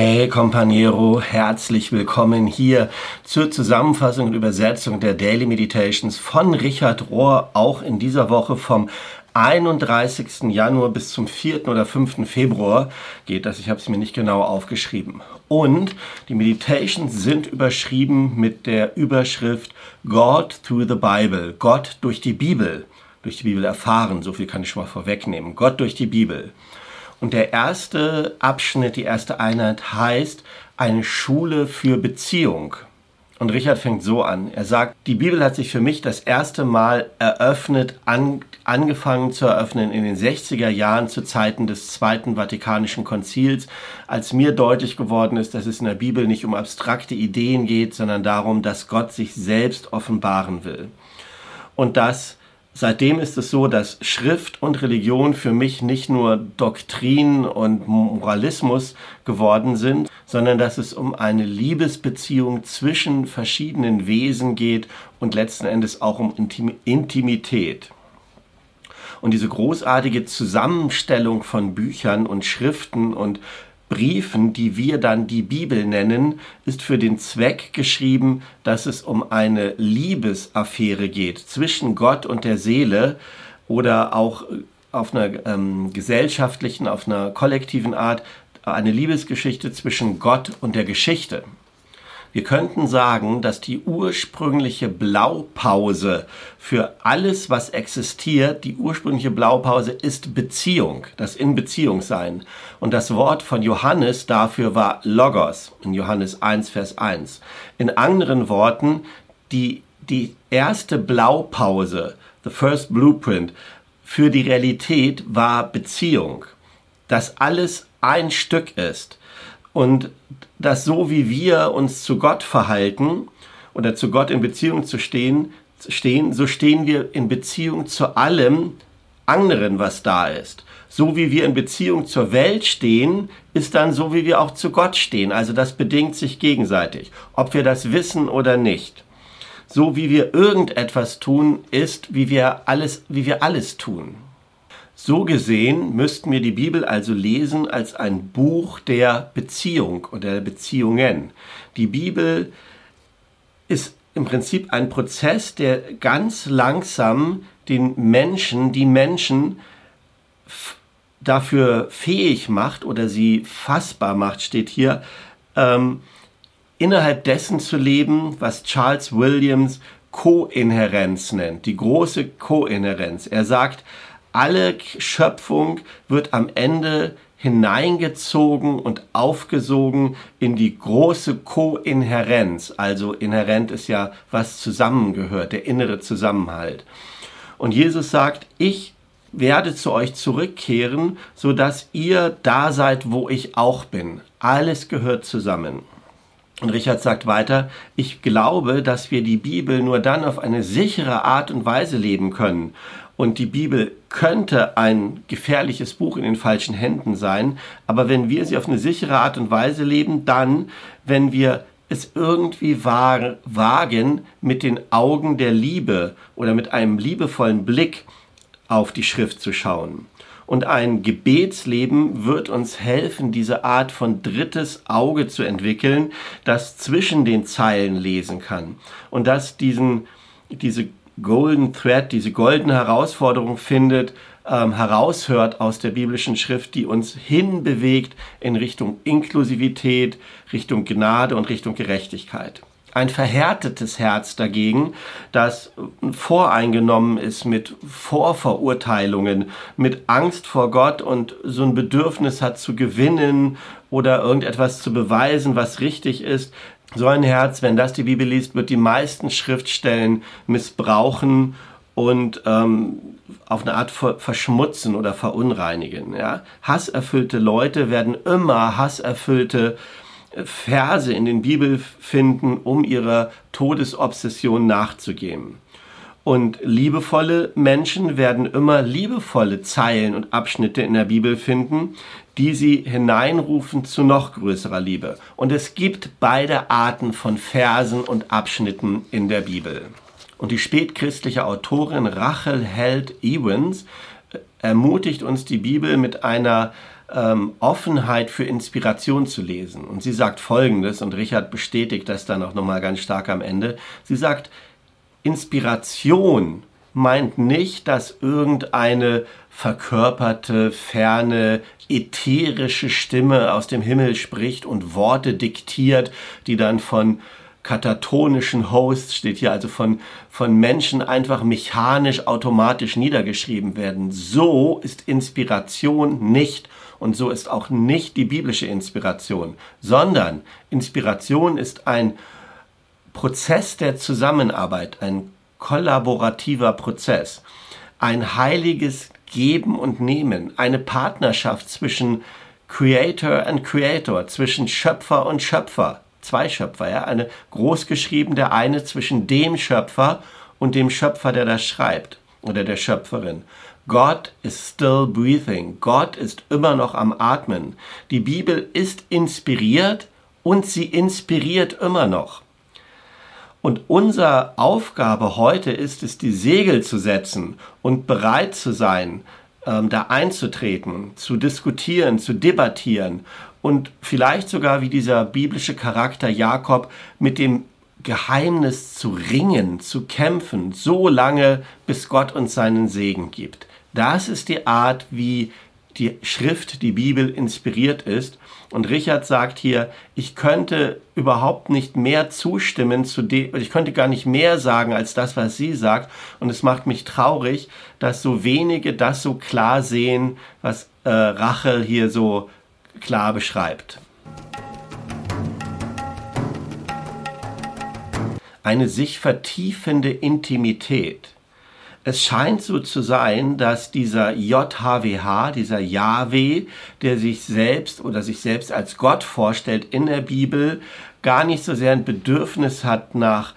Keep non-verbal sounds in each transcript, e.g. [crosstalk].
Hey Companiero, herzlich willkommen hier zur Zusammenfassung und Übersetzung der Daily Meditations von Richard Rohr, auch in dieser Woche vom 31. Januar bis zum 4. oder 5. Februar geht das. Ich habe es mir nicht genau aufgeschrieben. Und die Meditations sind überschrieben mit der Überschrift God through the Bible, Gott durch die Bibel, durch die Bibel erfahren, so viel kann ich schon mal vorwegnehmen, Gott durch die Bibel. Und der erste Abschnitt, die erste Einheit heißt eine Schule für Beziehung. Und Richard fängt so an. Er sagt, die Bibel hat sich für mich das erste Mal eröffnet, an, angefangen zu eröffnen in den 60er Jahren zu Zeiten des Zweiten Vatikanischen Konzils, als mir deutlich geworden ist, dass es in der Bibel nicht um abstrakte Ideen geht, sondern darum, dass Gott sich selbst offenbaren will. Und dass Seitdem ist es so, dass Schrift und Religion für mich nicht nur Doktrin und Moralismus geworden sind, sondern dass es um eine Liebesbeziehung zwischen verschiedenen Wesen geht und letzten Endes auch um Intimität. Und diese großartige Zusammenstellung von Büchern und Schriften und Briefen, die wir dann die Bibel nennen, ist für den Zweck geschrieben, dass es um eine Liebesaffäre geht zwischen Gott und der Seele oder auch auf einer ähm, gesellschaftlichen, auf einer kollektiven Art eine Liebesgeschichte zwischen Gott und der Geschichte. Wir könnten sagen, dass die ursprüngliche Blaupause für alles, was existiert, die ursprüngliche Blaupause ist Beziehung, das in Beziehung sein. Und das Wort von Johannes dafür war Logos in Johannes 1, Vers 1. In anderen Worten, die, die erste Blaupause, the first blueprint für die Realität war Beziehung. Dass alles ein Stück ist und dass so wie wir uns zu Gott verhalten oder zu Gott in Beziehung zu stehen, stehen, so stehen wir in Beziehung zu allem anderen, was da ist. So wie wir in Beziehung zur Welt stehen, ist dann so, wie wir auch zu Gott stehen. Also das bedingt sich gegenseitig, ob wir das wissen oder nicht. So wie wir irgendetwas tun, ist, wie wir alles, wie wir alles tun. So gesehen müssten wir die Bibel also lesen als ein Buch der Beziehung oder der Beziehungen. Die Bibel ist im Prinzip ein Prozess, der ganz langsam den Menschen, die Menschen dafür fähig macht oder sie fassbar macht, steht hier, ähm, innerhalb dessen zu leben, was Charles Williams Kohärenz nennt, die große Kohärenz. Er sagt, alle Schöpfung wird am Ende hineingezogen und aufgesogen in die große Kohärenz. Also inhärent ist ja, was zusammengehört, der innere Zusammenhalt. Und Jesus sagt, ich werde zu euch zurückkehren, so dass ihr da seid, wo ich auch bin. Alles gehört zusammen. Und Richard sagt weiter, ich glaube, dass wir die Bibel nur dann auf eine sichere Art und Weise leben können und die Bibel könnte ein gefährliches Buch in den falschen Händen sein, aber wenn wir sie auf eine sichere Art und Weise leben, dann, wenn wir es irgendwie wagen, mit den Augen der Liebe oder mit einem liebevollen Blick auf die Schrift zu schauen. Und ein Gebetsleben wird uns helfen, diese Art von drittes Auge zu entwickeln, das zwischen den Zeilen lesen kann und das diesen, diese Golden Thread, diese goldene Herausforderung findet, ähm, heraushört aus der biblischen Schrift, die uns hinbewegt in Richtung Inklusivität, Richtung Gnade und Richtung Gerechtigkeit. Ein verhärtetes Herz dagegen, das voreingenommen ist mit Vorverurteilungen, mit Angst vor Gott und so ein Bedürfnis hat zu gewinnen oder irgendetwas zu beweisen, was richtig ist, so ein Herz, wenn das die Bibel liest, wird die meisten Schriftstellen missbrauchen und ähm, auf eine Art verschmutzen oder verunreinigen. Ja? Hasserfüllte Leute werden immer hasserfüllte äh, Verse in den Bibel finden, um ihrer Todesobsession nachzugehen. Und liebevolle Menschen werden immer liebevolle Zeilen und Abschnitte in der Bibel finden, die sie hineinrufen zu noch größerer Liebe. Und es gibt beide Arten von Versen und Abschnitten in der Bibel. Und die spätchristliche Autorin Rachel Held Ewens äh, ermutigt uns die Bibel mit einer ähm, Offenheit für Inspiration zu lesen. Und sie sagt Folgendes, und Richard bestätigt das dann auch nochmal ganz stark am Ende. Sie sagt, Inspiration meint nicht, dass irgendeine verkörperte, ferne, ätherische Stimme aus dem Himmel spricht und Worte diktiert, die dann von katatonischen Hosts, steht hier also von, von Menschen einfach mechanisch, automatisch niedergeschrieben werden. So ist Inspiration nicht und so ist auch nicht die biblische Inspiration, sondern Inspiration ist ein Prozess der Zusammenarbeit, ein kollaborativer Prozess, ein heiliges Geben und Nehmen, eine Partnerschaft zwischen Creator und Creator, zwischen Schöpfer und Schöpfer, zwei Schöpfer, ja, eine großgeschrieben, der eine zwischen dem Schöpfer und dem Schöpfer, der das schreibt, oder der Schöpferin. Gott is still breathing. Gott ist immer noch am Atmen. Die Bibel ist inspiriert und sie inspiriert immer noch. Und unsere Aufgabe heute ist es, die Segel zu setzen und bereit zu sein, ähm, da einzutreten, zu diskutieren, zu debattieren und vielleicht sogar wie dieser biblische Charakter Jakob mit dem Geheimnis zu ringen, zu kämpfen, so lange, bis Gott uns seinen Segen gibt. Das ist die Art, wie die Schrift, die Bibel inspiriert ist. Und Richard sagt hier, ich könnte überhaupt nicht mehr zustimmen zu dem, ich könnte gar nicht mehr sagen als das, was sie sagt. Und es macht mich traurig, dass so wenige das so klar sehen, was äh, Rachel hier so klar beschreibt. Eine sich vertiefende Intimität es scheint so zu sein, dass dieser JHWH, dieser Yahweh, der sich selbst oder sich selbst als Gott vorstellt in der Bibel, gar nicht so sehr ein Bedürfnis hat nach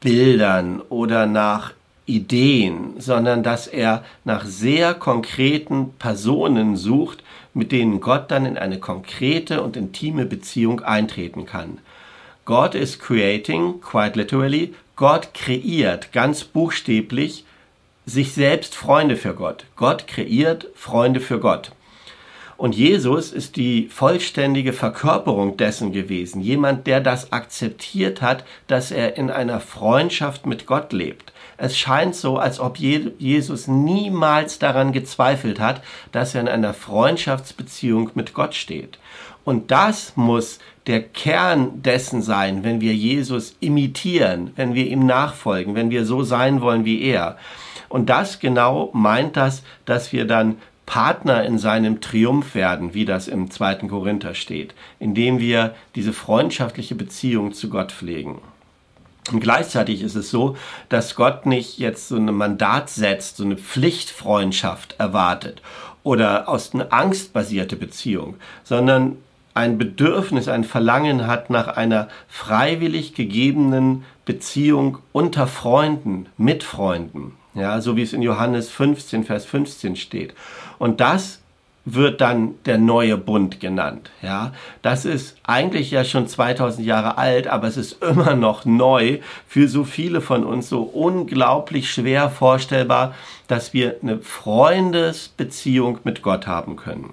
Bildern oder nach Ideen, sondern dass er nach sehr konkreten Personen sucht, mit denen Gott dann in eine konkrete und intime Beziehung eintreten kann. God is creating, quite literally, Gott kreiert ganz buchstäblich sich selbst Freunde für Gott. Gott kreiert Freunde für Gott. Und Jesus ist die vollständige Verkörperung dessen gewesen. Jemand, der das akzeptiert hat, dass er in einer Freundschaft mit Gott lebt. Es scheint so, als ob Jesus niemals daran gezweifelt hat, dass er in einer Freundschaftsbeziehung mit Gott steht. Und das muss der Kern dessen sein, wenn wir Jesus imitieren, wenn wir ihm nachfolgen, wenn wir so sein wollen wie er. Und das genau meint das, dass wir dann Partner in seinem Triumph werden, wie das im zweiten Korinther steht, indem wir diese freundschaftliche Beziehung zu Gott pflegen. Und gleichzeitig ist es so, dass Gott nicht jetzt so ein Mandat setzt, so eine Pflichtfreundschaft erwartet oder aus einer angstbasierte Beziehung, sondern ein Bedürfnis, ein Verlangen hat nach einer freiwillig gegebenen Beziehung unter Freunden, mit Freunden ja, so wie es in Johannes 15, Vers 15 steht. Und das wird dann der neue Bund genannt. Ja, das ist eigentlich ja schon 2000 Jahre alt, aber es ist immer noch neu für so viele von uns so unglaublich schwer vorstellbar, dass wir eine Freundesbeziehung mit Gott haben können.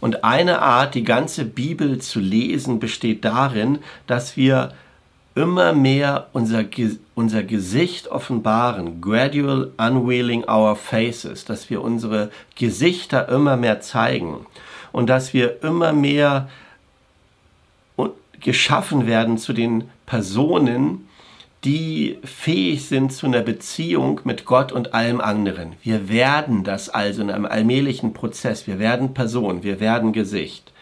Und eine Art, die ganze Bibel zu lesen, besteht darin, dass wir immer mehr unser, unser Gesicht offenbaren, gradual unveiling our faces, dass wir unsere Gesichter immer mehr zeigen und dass wir immer mehr geschaffen werden zu den Personen, die fähig sind zu einer Beziehung mit Gott und allem anderen. Wir werden das also in einem allmählichen Prozess. Wir werden Person, wir werden Gesicht.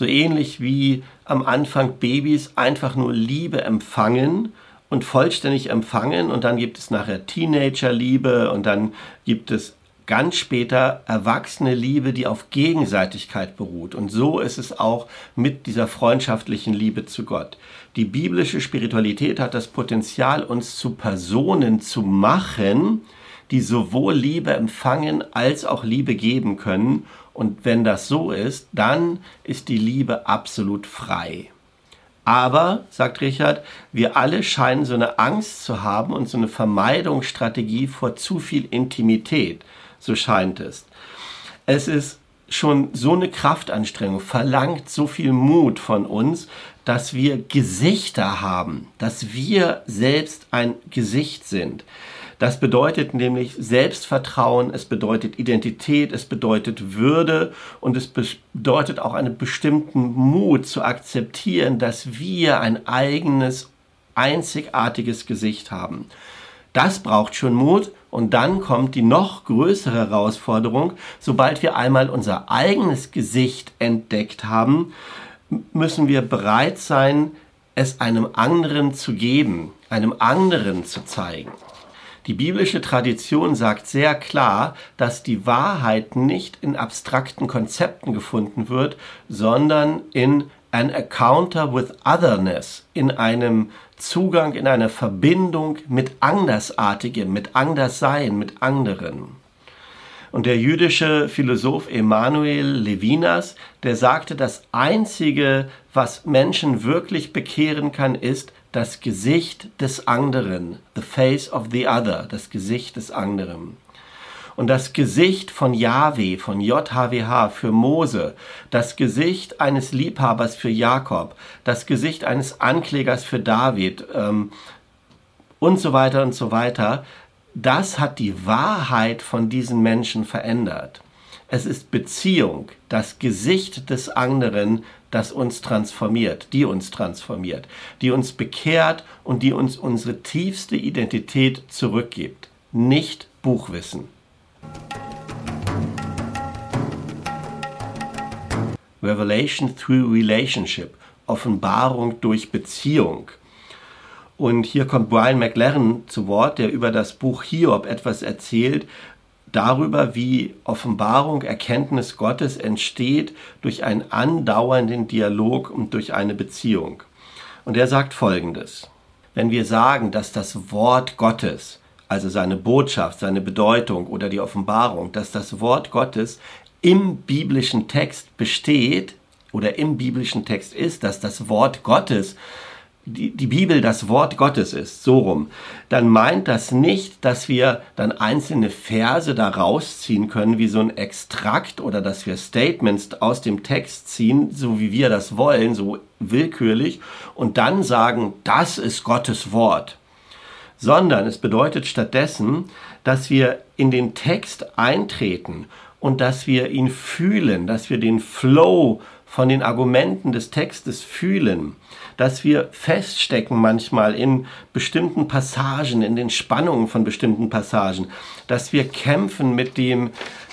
So ähnlich wie am Anfang Babys einfach nur Liebe empfangen und vollständig empfangen und dann gibt es nachher Teenagerliebe und dann gibt es ganz später erwachsene Liebe, die auf Gegenseitigkeit beruht. Und so ist es auch mit dieser freundschaftlichen Liebe zu Gott. Die biblische Spiritualität hat das Potenzial, uns zu Personen zu machen, die sowohl Liebe empfangen als auch Liebe geben können. Und wenn das so ist, dann ist die Liebe absolut frei. Aber, sagt Richard, wir alle scheinen so eine Angst zu haben und so eine Vermeidungsstrategie vor zu viel Intimität. So scheint es. Es ist schon so eine Kraftanstrengung, verlangt so viel Mut von uns, dass wir Gesichter haben, dass wir selbst ein Gesicht sind. Das bedeutet nämlich Selbstvertrauen, es bedeutet Identität, es bedeutet Würde und es bedeutet auch einen bestimmten Mut zu akzeptieren, dass wir ein eigenes, einzigartiges Gesicht haben. Das braucht schon Mut und dann kommt die noch größere Herausforderung, sobald wir einmal unser eigenes Gesicht entdeckt haben, müssen wir bereit sein, es einem anderen zu geben, einem anderen zu zeigen. Die biblische Tradition sagt sehr klar, dass die Wahrheit nicht in abstrakten Konzepten gefunden wird, sondern in an encounter with otherness, in einem Zugang, in einer Verbindung mit Andersartigem, mit Anderssein, mit anderen. Und der jüdische Philosoph Emanuel Levinas, der sagte, das Einzige, was Menschen wirklich bekehren kann, ist das Gesicht des anderen, the face of the other, das Gesicht des anderen. Und das Gesicht von Yahweh, von JHWH für Mose, das Gesicht eines Liebhabers für Jakob, das Gesicht eines Anklägers für David ähm, und so weiter und so weiter, das hat die Wahrheit von diesen Menschen verändert. Es ist Beziehung, das Gesicht des anderen, das uns transformiert, die uns transformiert, die uns bekehrt und die uns unsere tiefste Identität zurückgibt, nicht Buchwissen. Revelation through Relationship, Offenbarung durch Beziehung. Und hier kommt Brian McLaren zu Wort, der über das Buch Hiob etwas erzählt, darüber, wie Offenbarung, Erkenntnis Gottes entsteht durch einen andauernden Dialog und durch eine Beziehung. Und er sagt Folgendes. Wenn wir sagen, dass das Wort Gottes, also seine Botschaft, seine Bedeutung oder die Offenbarung, dass das Wort Gottes im biblischen Text besteht oder im biblischen Text ist, dass das Wort Gottes die, die Bibel das Wort Gottes ist, so rum, dann meint das nicht, dass wir dann einzelne Verse da rausziehen können, wie so ein Extrakt oder dass wir Statements aus dem Text ziehen, so wie wir das wollen, so willkürlich, und dann sagen, das ist Gottes Wort. Sondern es bedeutet stattdessen, dass wir in den Text eintreten und dass wir ihn fühlen, dass wir den Flow von den Argumenten des Textes fühlen dass wir feststecken manchmal in bestimmten Passagen, in den Spannungen von bestimmten Passagen, dass wir kämpfen mit dem,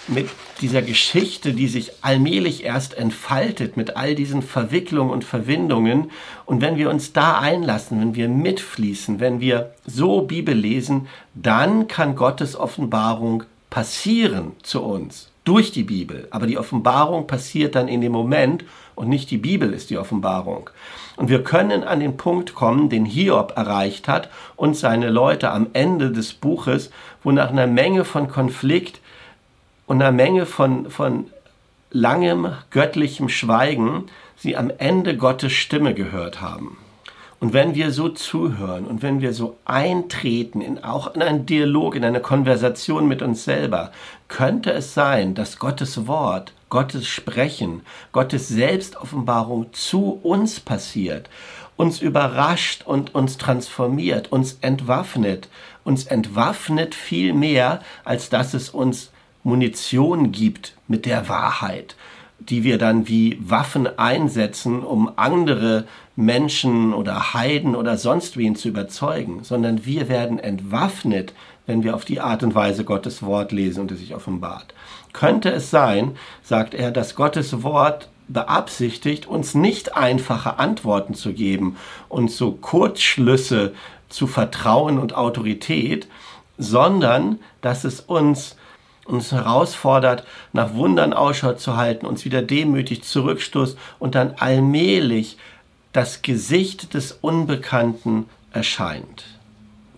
mit dieser Geschichte, die sich allmählich erst entfaltet, mit all diesen Verwicklungen und Verwindungen. Und wenn wir uns da einlassen, wenn wir mitfließen, wenn wir so Bibel lesen, dann kann Gottes Offenbarung passieren zu uns durch die Bibel. Aber die Offenbarung passiert dann in dem Moment und nicht die Bibel ist die Offenbarung. Und wir können an den Punkt kommen, den Hiob erreicht hat und seine Leute am Ende des Buches, wo nach einer Menge von Konflikt und einer Menge von, von langem göttlichem Schweigen sie am Ende Gottes Stimme gehört haben. Und wenn wir so zuhören und wenn wir so eintreten in auch in einen Dialog, in eine Konversation mit uns selber, könnte es sein, dass Gottes Wort, Gottes Sprechen, Gottes Selbstoffenbarung zu uns passiert, uns überrascht und uns transformiert, uns entwaffnet, uns entwaffnet viel mehr, als dass es uns Munition gibt mit der Wahrheit die wir dann wie Waffen einsetzen, um andere Menschen oder Heiden oder sonst wen zu überzeugen, sondern wir werden entwaffnet, wenn wir auf die Art und Weise Gottes Wort lesen und es sich offenbart. Könnte es sein, sagt er, dass Gottes Wort beabsichtigt, uns nicht einfache Antworten zu geben und so Kurzschlüsse zu Vertrauen und Autorität, sondern dass es uns uns herausfordert, nach Wundern Ausschau zu halten, uns wieder demütig zurückstoßt und dann allmählich das Gesicht des Unbekannten erscheint.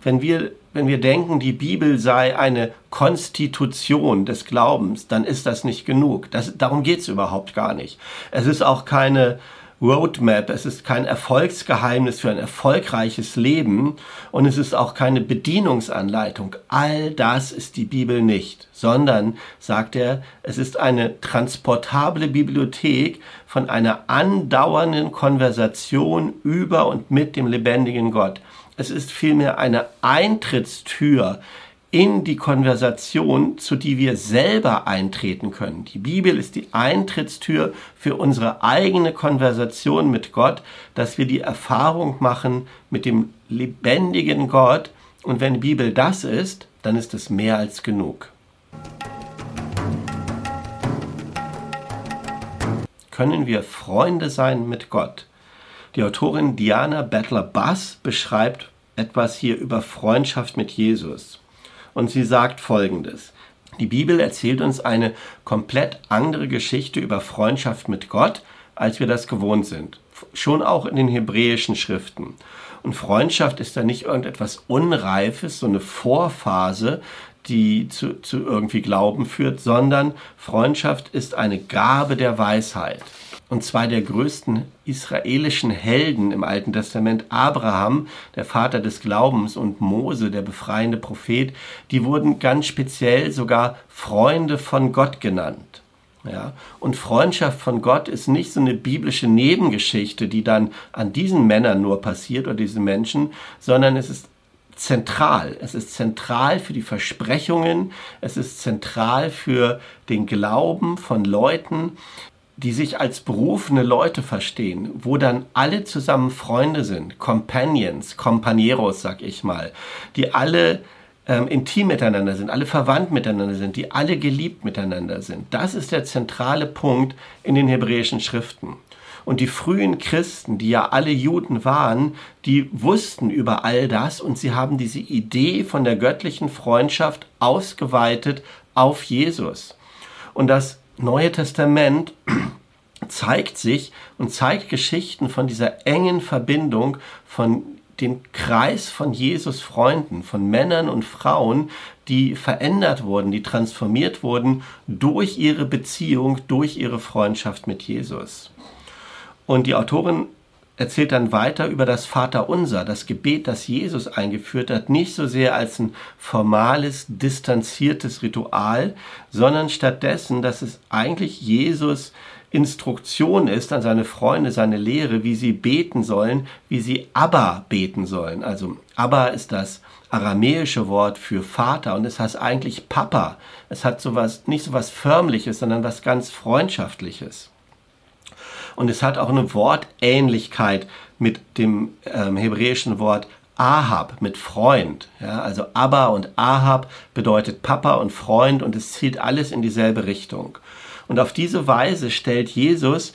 Wenn wir, wenn wir denken, die Bibel sei eine Konstitution des Glaubens, dann ist das nicht genug. Das, darum geht es überhaupt gar nicht. Es ist auch keine Roadmap, es ist kein Erfolgsgeheimnis für ein erfolgreiches Leben und es ist auch keine Bedienungsanleitung. All das ist die Bibel nicht, sondern, sagt er, es ist eine transportable Bibliothek von einer andauernden Konversation über und mit dem lebendigen Gott. Es ist vielmehr eine Eintrittstür in die Konversation, zu die wir selber eintreten können. Die Bibel ist die Eintrittstür für unsere eigene Konversation mit Gott, dass wir die Erfahrung machen mit dem lebendigen Gott. Und wenn die Bibel das ist, dann ist es mehr als genug. Können wir Freunde sein mit Gott? Die Autorin Diana Battler-Bass beschreibt etwas hier über Freundschaft mit Jesus und sie sagt Folgendes. Die Bibel erzählt uns eine komplett andere Geschichte über Freundschaft mit Gott, als wir das gewohnt sind. Schon auch in den hebräischen Schriften. Und Freundschaft ist da nicht irgendetwas Unreifes, so eine Vorphase, die zu, zu irgendwie Glauben führt, sondern Freundschaft ist eine Gabe der Weisheit und zwei der größten israelischen Helden im Alten Testament, Abraham, der Vater des Glaubens, und Mose, der befreiende Prophet, die wurden ganz speziell sogar Freunde von Gott genannt. Ja, und Freundschaft von Gott ist nicht so eine biblische Nebengeschichte, die dann an diesen Männern nur passiert oder diesen Menschen, sondern es ist zentral. Es ist zentral für die Versprechungen, es ist zentral für den Glauben von Leuten, die sich als berufene Leute verstehen, wo dann alle zusammen Freunde sind, Companions, Companeros, sag ich mal, die alle ähm, intim miteinander sind, alle verwandt miteinander sind, die alle geliebt miteinander sind. Das ist der zentrale Punkt in den hebräischen Schriften. Und die frühen Christen, die ja alle Juden waren, die wussten über all das und sie haben diese Idee von der göttlichen Freundschaft ausgeweitet auf Jesus. Und das Neue Testament zeigt sich und zeigt Geschichten von dieser engen Verbindung von dem Kreis von Jesus Freunden, von Männern und Frauen, die verändert wurden, die transformiert wurden durch ihre Beziehung, durch ihre Freundschaft mit Jesus. Und die Autorin erzählt dann weiter über das Vaterunser, das Gebet, das Jesus eingeführt hat, nicht so sehr als ein formales, distanziertes Ritual, sondern stattdessen, dass es eigentlich Jesus Instruktion ist an seine Freunde, seine Lehre, wie sie beten sollen, wie sie Abba beten sollen. Also Abba ist das aramäische Wort für Vater und es heißt eigentlich Papa. Es hat sowas, nicht so was förmliches, sondern was ganz freundschaftliches. Und es hat auch eine Wortähnlichkeit mit dem ähm, hebräischen Wort Ahab, mit Freund. Ja, also Abba und Ahab bedeutet Papa und Freund und es zielt alles in dieselbe Richtung. Und auf diese Weise stellt Jesus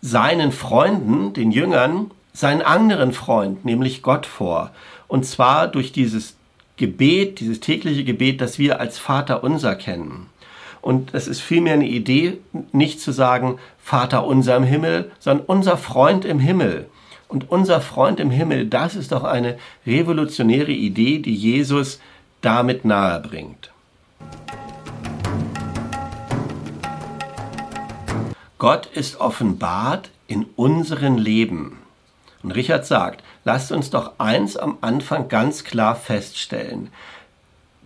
seinen Freunden, den Jüngern, seinen anderen Freund, nämlich Gott vor. Und zwar durch dieses Gebet, dieses tägliche Gebet, das wir als Vater unser kennen. Und es ist vielmehr eine Idee, nicht zu sagen Vater unser im Himmel, sondern unser Freund im Himmel. Und unser Freund im Himmel, das ist doch eine revolutionäre Idee, die Jesus damit nahe bringt. Gott ist offenbart in unseren Leben. Und Richard sagt, lasst uns doch eins am Anfang ganz klar feststellen.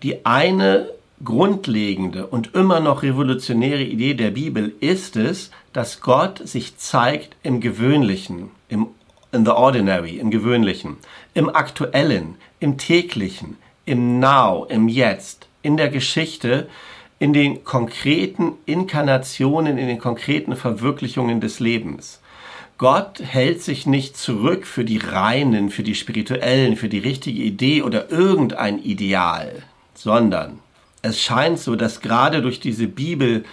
Die eine grundlegende und immer noch revolutionäre Idee der Bibel ist es, dass Gott sich zeigt im Gewöhnlichen, im in the ordinary, im Gewöhnlichen, im Aktuellen, im täglichen, im Now, im Jetzt, in der Geschichte, in den konkreten Inkarnationen, in den konkreten Verwirklichungen des Lebens. Gott hält sich nicht zurück für die reinen, für die spirituellen, für die richtige Idee oder irgendein Ideal, sondern es scheint so, dass gerade durch diese Bibel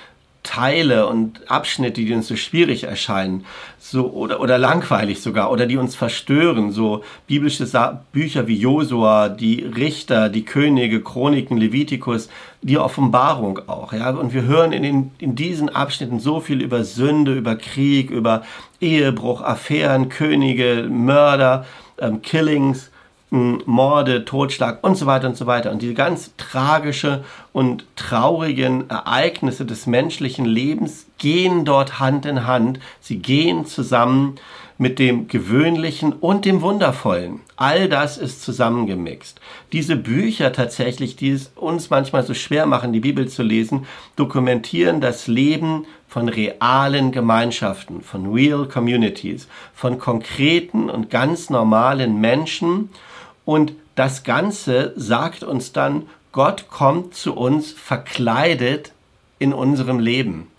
Teile und Abschnitte, die uns so schwierig erscheinen, so oder, oder langweilig sogar oder die uns verstören, so biblische Sa Bücher wie Josua, die Richter, die Könige, Chroniken, Levitikus, die Offenbarung auch, ja. Und wir hören in, den, in diesen Abschnitten so viel über Sünde, über Krieg, über Ehebruch, Affären, Könige, Mörder, ähm, Killings Morde, Totschlag und so weiter und so weiter. Und diese ganz tragische und traurigen Ereignisse des menschlichen Lebens gehen dort Hand in Hand. Sie gehen zusammen mit dem Gewöhnlichen und dem Wundervollen. All das ist zusammengemixt. Diese Bücher tatsächlich, die es uns manchmal so schwer machen, die Bibel zu lesen, dokumentieren das Leben von realen Gemeinschaften, von real communities, von konkreten und ganz normalen Menschen. Und das Ganze sagt uns dann, Gott kommt zu uns verkleidet in unserem Leben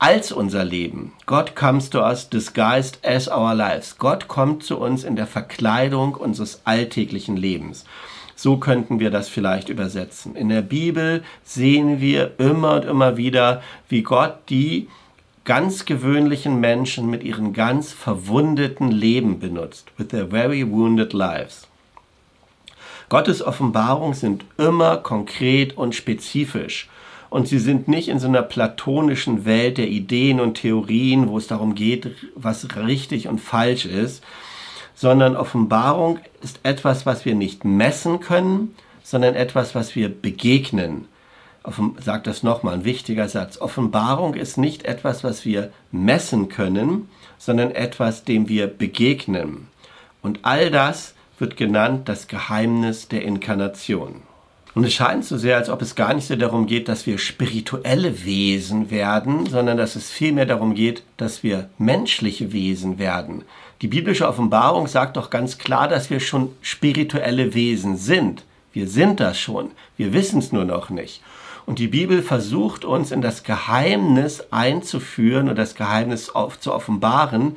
als unser Leben. God comes to us disguised as our lives. Gott kommt zu uns in der Verkleidung unseres alltäglichen Lebens. So könnten wir das vielleicht übersetzen. In der Bibel sehen wir immer und immer wieder, wie Gott die ganz gewöhnlichen Menschen mit ihren ganz verwundeten Leben benutzt. With their very wounded lives. Gottes Offenbarungen sind immer konkret und spezifisch und sie sind nicht in so einer platonischen Welt der Ideen und Theorien, wo es darum geht, was richtig und falsch ist, sondern Offenbarung ist etwas, was wir nicht messen können, sondern etwas, was wir begegnen. Sagt das nochmal, ein wichtiger Satz. Offenbarung ist nicht etwas, was wir messen können, sondern etwas, dem wir begegnen. Und all das wird genannt das Geheimnis der Inkarnation. Und es scheint so sehr, als ob es gar nicht so darum geht, dass wir spirituelle Wesen werden, sondern dass es vielmehr darum geht, dass wir menschliche Wesen werden. Die biblische Offenbarung sagt doch ganz klar, dass wir schon spirituelle Wesen sind. Wir sind das schon. Wir wissen es nur noch nicht. Und die Bibel versucht uns in das Geheimnis einzuführen und das Geheimnis auf, zu offenbaren,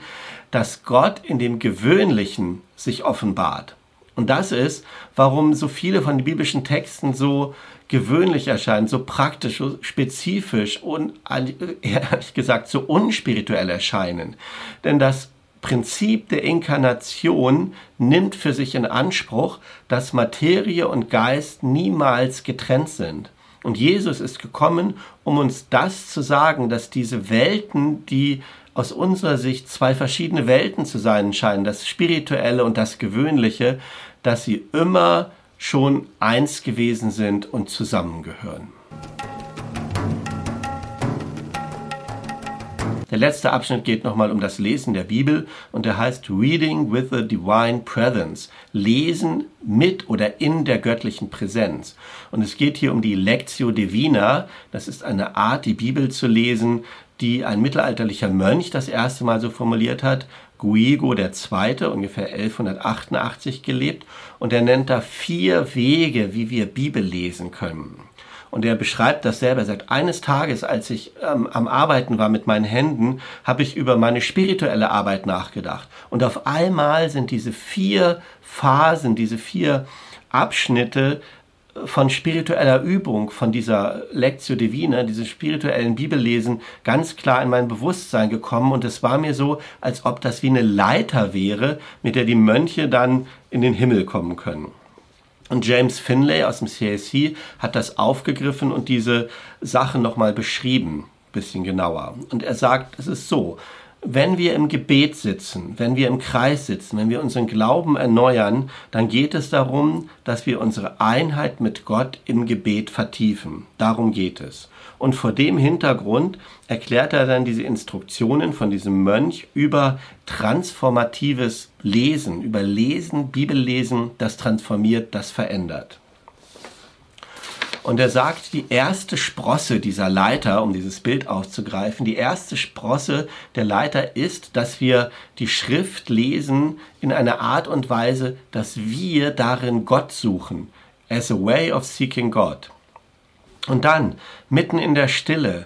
dass Gott in dem Gewöhnlichen sich offenbart. Und das ist, warum so viele von den biblischen Texten so gewöhnlich erscheinen, so praktisch, so spezifisch und [laughs] ehrlich gesagt so unspirituell erscheinen. Denn das Prinzip der Inkarnation nimmt für sich in Anspruch, dass Materie und Geist niemals getrennt sind. Und Jesus ist gekommen, um uns das zu sagen, dass diese Welten, die aus unserer Sicht zwei verschiedene Welten zu sein scheinen, das Spirituelle und das Gewöhnliche, dass sie immer schon eins gewesen sind und zusammengehören. Der letzte Abschnitt geht nochmal um das Lesen der Bibel und der heißt Reading with the Divine Presence. Lesen mit oder in der göttlichen Präsenz. Und es geht hier um die Lectio Divina. Das ist eine Art, die Bibel zu lesen, die ein mittelalterlicher Mönch das erste Mal so formuliert hat. Guigo II., ungefähr 1188 gelebt. Und er nennt da vier Wege, wie wir Bibel lesen können. Und er beschreibt das selber. Er sagt, eines Tages, als ich ähm, am Arbeiten war mit meinen Händen, habe ich über meine spirituelle Arbeit nachgedacht. Und auf einmal sind diese vier Phasen, diese vier Abschnitte von spiritueller Übung, von dieser Lectio Divina, diesem spirituellen Bibellesen ganz klar in mein Bewusstsein gekommen und es war mir so, als ob das wie eine Leiter wäre, mit der die Mönche dann in den Himmel kommen können. Und James Finlay aus dem CAC hat das aufgegriffen und diese Sachen nochmal beschrieben, bisschen genauer. Und er sagt, es ist so, wenn wir im Gebet sitzen, wenn wir im Kreis sitzen, wenn wir unseren Glauben erneuern, dann geht es darum, dass wir unsere Einheit mit Gott im Gebet vertiefen. Darum geht es. Und vor dem Hintergrund erklärt er dann diese Instruktionen von diesem Mönch über transformatives Lesen, über Lesen, Bibellesen, das transformiert, das verändert. Und er sagt, die erste Sprosse dieser Leiter, um dieses Bild auszugreifen, die erste Sprosse der Leiter ist, dass wir die Schrift lesen in einer Art und Weise, dass wir darin Gott suchen. As a way of seeking God. Und dann, mitten in der Stille,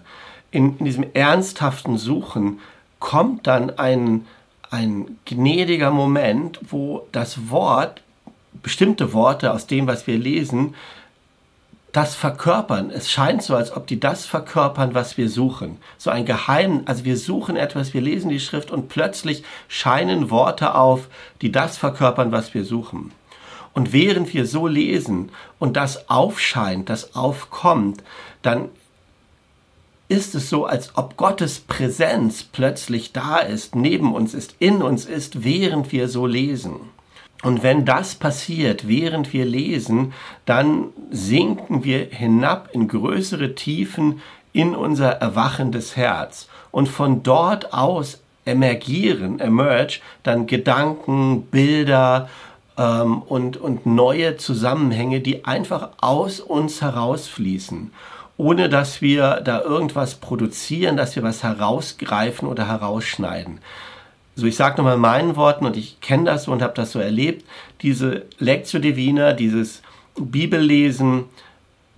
in, in diesem ernsthaften Suchen, kommt dann ein, ein gnädiger Moment, wo das Wort, bestimmte Worte aus dem, was wir lesen, das verkörpern. Es scheint so, als ob die das verkörpern, was wir suchen. So ein Geheim, also wir suchen etwas, wir lesen die Schrift und plötzlich scheinen Worte auf, die das verkörpern, was wir suchen. Und während wir so lesen und das aufscheint, das aufkommt, dann ist es so, als ob Gottes Präsenz plötzlich da ist, neben uns ist, in uns ist, während wir so lesen. Und wenn das passiert, während wir lesen, dann sinken wir hinab in größere Tiefen in unser erwachendes Herz. Und von dort aus emergieren, emerge dann Gedanken, Bilder ähm, und, und neue Zusammenhänge, die einfach aus uns herausfließen, ohne dass wir da irgendwas produzieren, dass wir was herausgreifen oder herausschneiden. So, ich sage nochmal in meinen Worten, und ich kenne das so und habe das so erlebt, diese Lectio Divina, dieses Bibellesen,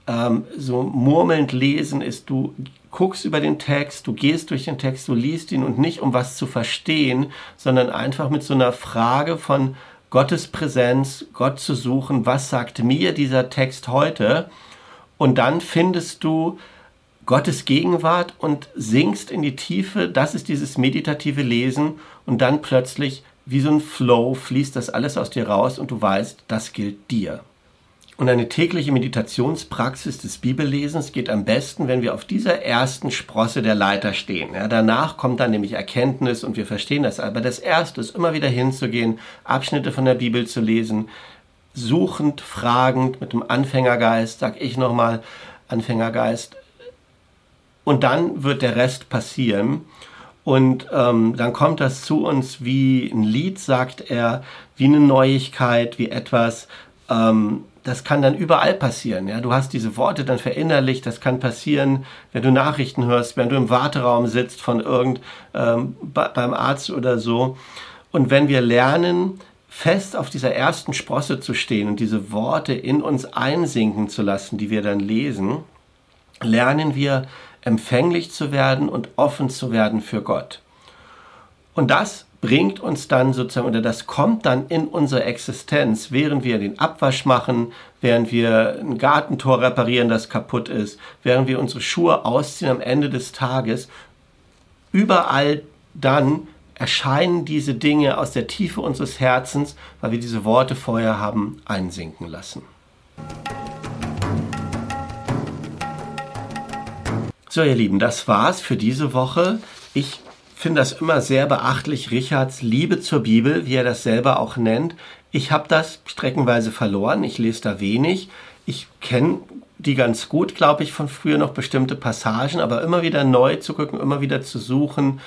ähm, so murmelnd lesen ist, du guckst über den Text, du gehst durch den Text, du liest ihn und nicht um was zu verstehen, sondern einfach mit so einer Frage von Gottes Präsenz, Gott zu suchen, was sagt mir dieser Text heute? Und dann findest du Gottes Gegenwart und sinkst in die Tiefe, das ist dieses meditative Lesen und dann plötzlich wie so ein Flow fließt das alles aus dir raus und du weißt, das gilt dir. Und eine tägliche Meditationspraxis des Bibellesens geht am besten, wenn wir auf dieser ersten Sprosse der Leiter stehen. Ja, danach kommt dann nämlich Erkenntnis und wir verstehen das. Aber das Erste ist immer wieder hinzugehen, Abschnitte von der Bibel zu lesen, suchend, fragend, mit dem Anfängergeist, sag ich nochmal, Anfängergeist. Und dann wird der Rest passieren. Und ähm, dann kommt das zu uns wie ein Lied, sagt er, wie eine Neuigkeit, wie etwas, ähm, das kann dann überall passieren. Ja? Du hast diese Worte dann verinnerlicht. Das kann passieren, wenn du Nachrichten hörst, wenn du im Warteraum sitzt von irgend ähm, beim Arzt oder so. Und wenn wir lernen, fest auf dieser ersten Sprosse zu stehen und diese Worte in uns einsinken zu lassen, die wir dann lesen, lernen wir empfänglich zu werden und offen zu werden für Gott. Und das bringt uns dann sozusagen, oder das kommt dann in unsere Existenz, während wir den Abwasch machen, während wir ein Gartentor reparieren, das kaputt ist, während wir unsere Schuhe ausziehen am Ende des Tages. Überall dann erscheinen diese Dinge aus der Tiefe unseres Herzens, weil wir diese Worte vorher haben einsinken lassen. So, ihr Lieben, das war's für diese Woche. Ich finde das immer sehr beachtlich, Richards Liebe zur Bibel, wie er das selber auch nennt. Ich habe das streckenweise verloren, ich lese da wenig. Ich kenne die ganz gut, glaube ich, von früher noch bestimmte Passagen, aber immer wieder neu zu gucken, immer wieder zu suchen.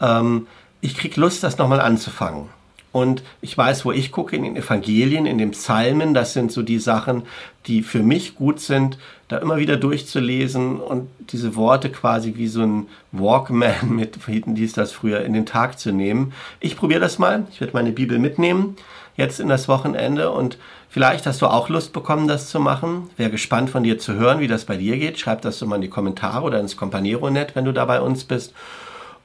Ähm, ich kriege Lust, das nochmal anzufangen. Und ich weiß, wo ich gucke, in den Evangelien, in den Psalmen, das sind so die Sachen, die für mich gut sind, da immer wieder durchzulesen und diese Worte quasi wie so ein Walkman mit, ist das früher, in den Tag zu nehmen. Ich probiere das mal. Ich werde meine Bibel mitnehmen, jetzt in das Wochenende und vielleicht hast du auch Lust bekommen, das zu machen. Wäre gespannt von dir zu hören, wie das bei dir geht. Schreib das so mal in die Kommentare oder ins Companiero-Net, wenn du da bei uns bist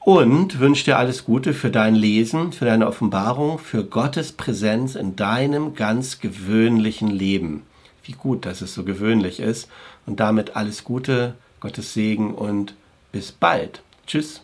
und wünsche dir alles Gute für dein Lesen, für deine Offenbarung, für Gottes Präsenz in deinem ganz gewöhnlichen Leben. Wie gut, dass es so gewöhnlich ist. Und damit alles Gute, Gottes Segen und bis bald. Tschüss.